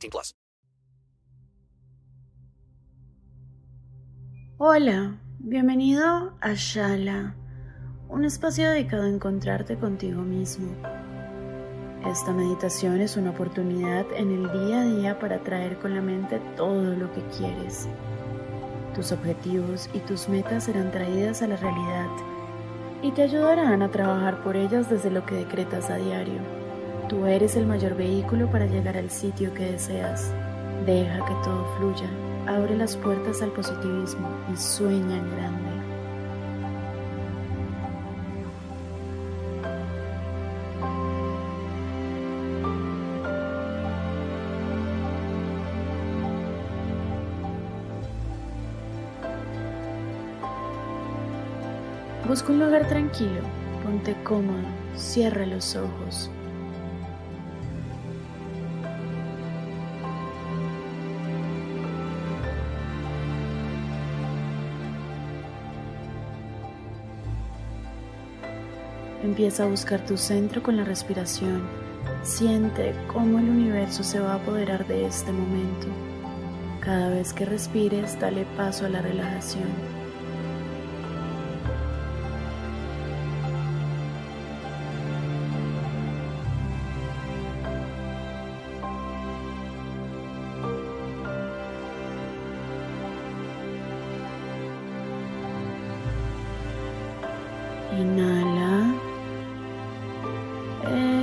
18 plus. Hola, bienvenido a Shala, un espacio dedicado a encontrarte contigo mismo. Esta meditación es una oportunidad en el día a día para traer con la mente todo lo que quieres tus objetivos y tus metas serán traídas a la realidad y te ayudarán a trabajar por ellas desde lo que decretas a diario. Tú eres el mayor vehículo para llegar al sitio que deseas. Deja que todo fluya, abre las puertas al positivismo y sueña en grande. Busca un lugar tranquilo, ponte cómodo, cierra los ojos. Empieza a buscar tu centro con la respiración. Siente cómo el universo se va a apoderar de este momento. Cada vez que respires, dale paso a la relajación.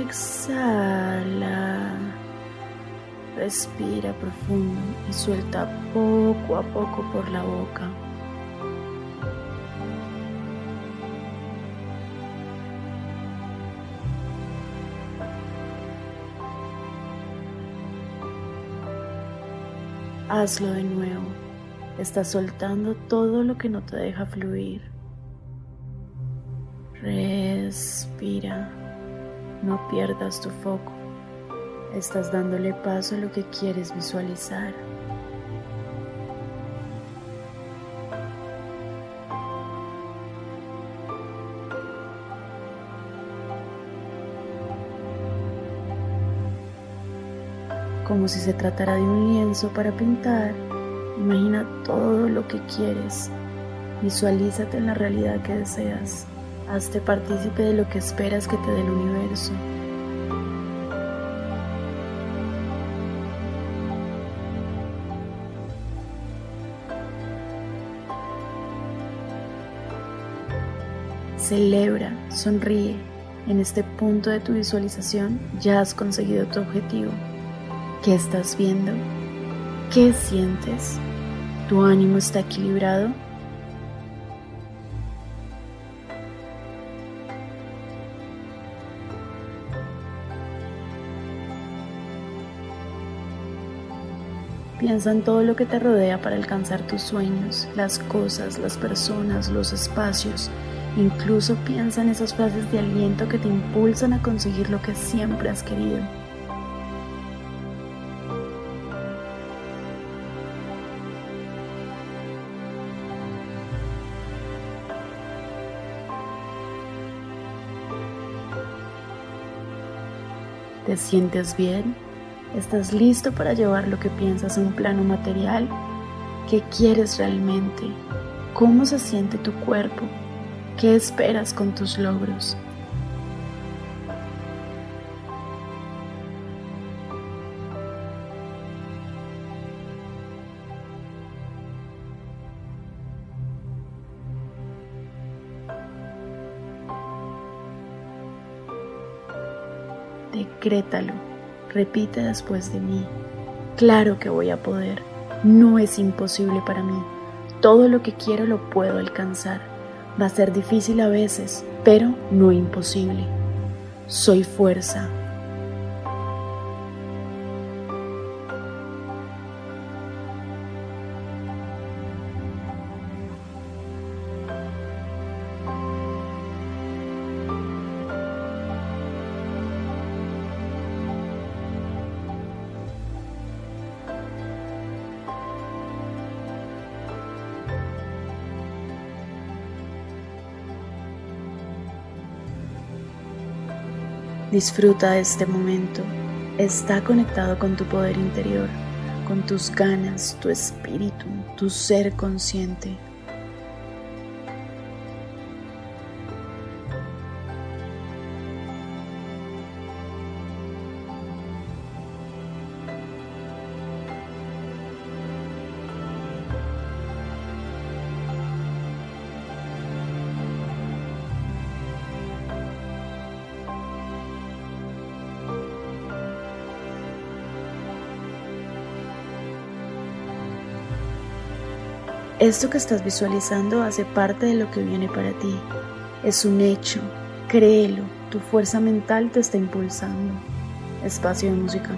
Exhala. Respira profundo y suelta poco a poco por la boca. Hazlo de nuevo. Estás soltando todo lo que no te deja fluir. Respira, no pierdas tu foco. Estás dándole paso a lo que quieres visualizar. Como si se tratara de un lienzo para pintar, imagina todo lo que quieres. Visualízate en la realidad que deseas. Hazte partícipe de lo que esperas que te dé el universo. Celebra, sonríe. En este punto de tu visualización ya has conseguido tu objetivo. ¿Qué estás viendo? ¿Qué sientes? ¿Tu ánimo está equilibrado? Piensa en todo lo que te rodea para alcanzar tus sueños, las cosas, las personas, los espacios. Incluso piensa en esas frases de aliento que te impulsan a conseguir lo que siempre has querido. ¿Te sientes bien? ¿Estás listo para llevar lo que piensas a un plano material? ¿Qué quieres realmente? ¿Cómo se siente tu cuerpo? ¿Qué esperas con tus logros? Decrétalo Repite después de mí. Claro que voy a poder. No es imposible para mí. Todo lo que quiero lo puedo alcanzar. Va a ser difícil a veces, pero no imposible. Soy fuerza. Disfruta este momento. Está conectado con tu poder interior, con tus ganas, tu espíritu, tu ser consciente. Esto que estás visualizando hace parte de lo que viene para ti. Es un hecho. Créelo. Tu fuerza mental te está impulsando. Espacio de música.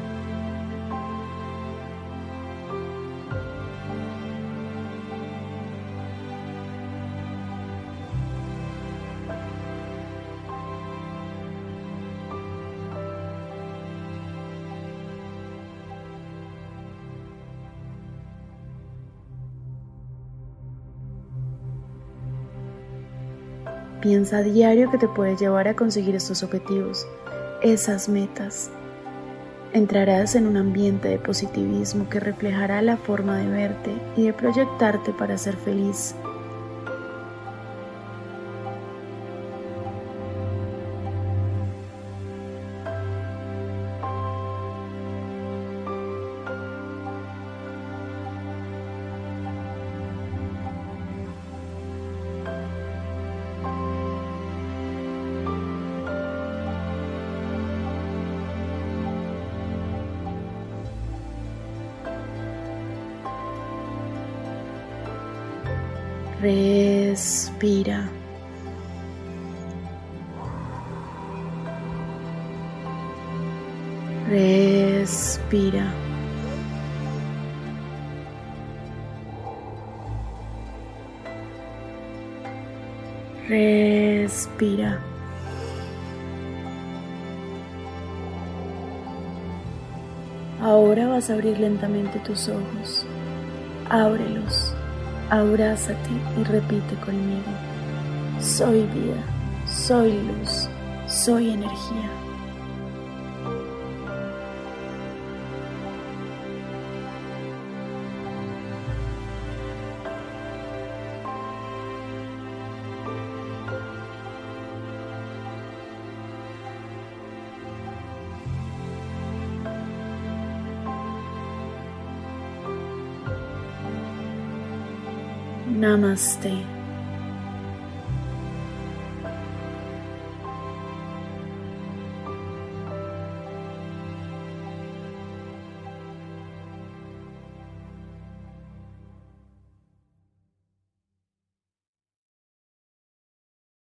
Piensa a diario que te puede llevar a conseguir estos objetivos, esas metas. Entrarás en un ambiente de positivismo que reflejará la forma de verte y de proyectarte para ser feliz Respira. Respira. Respira. Ahora vas a abrir lentamente tus ojos. Ábrelos. Abrázate y repite conmigo. Soy vida, soy luz, soy energía. Namaste.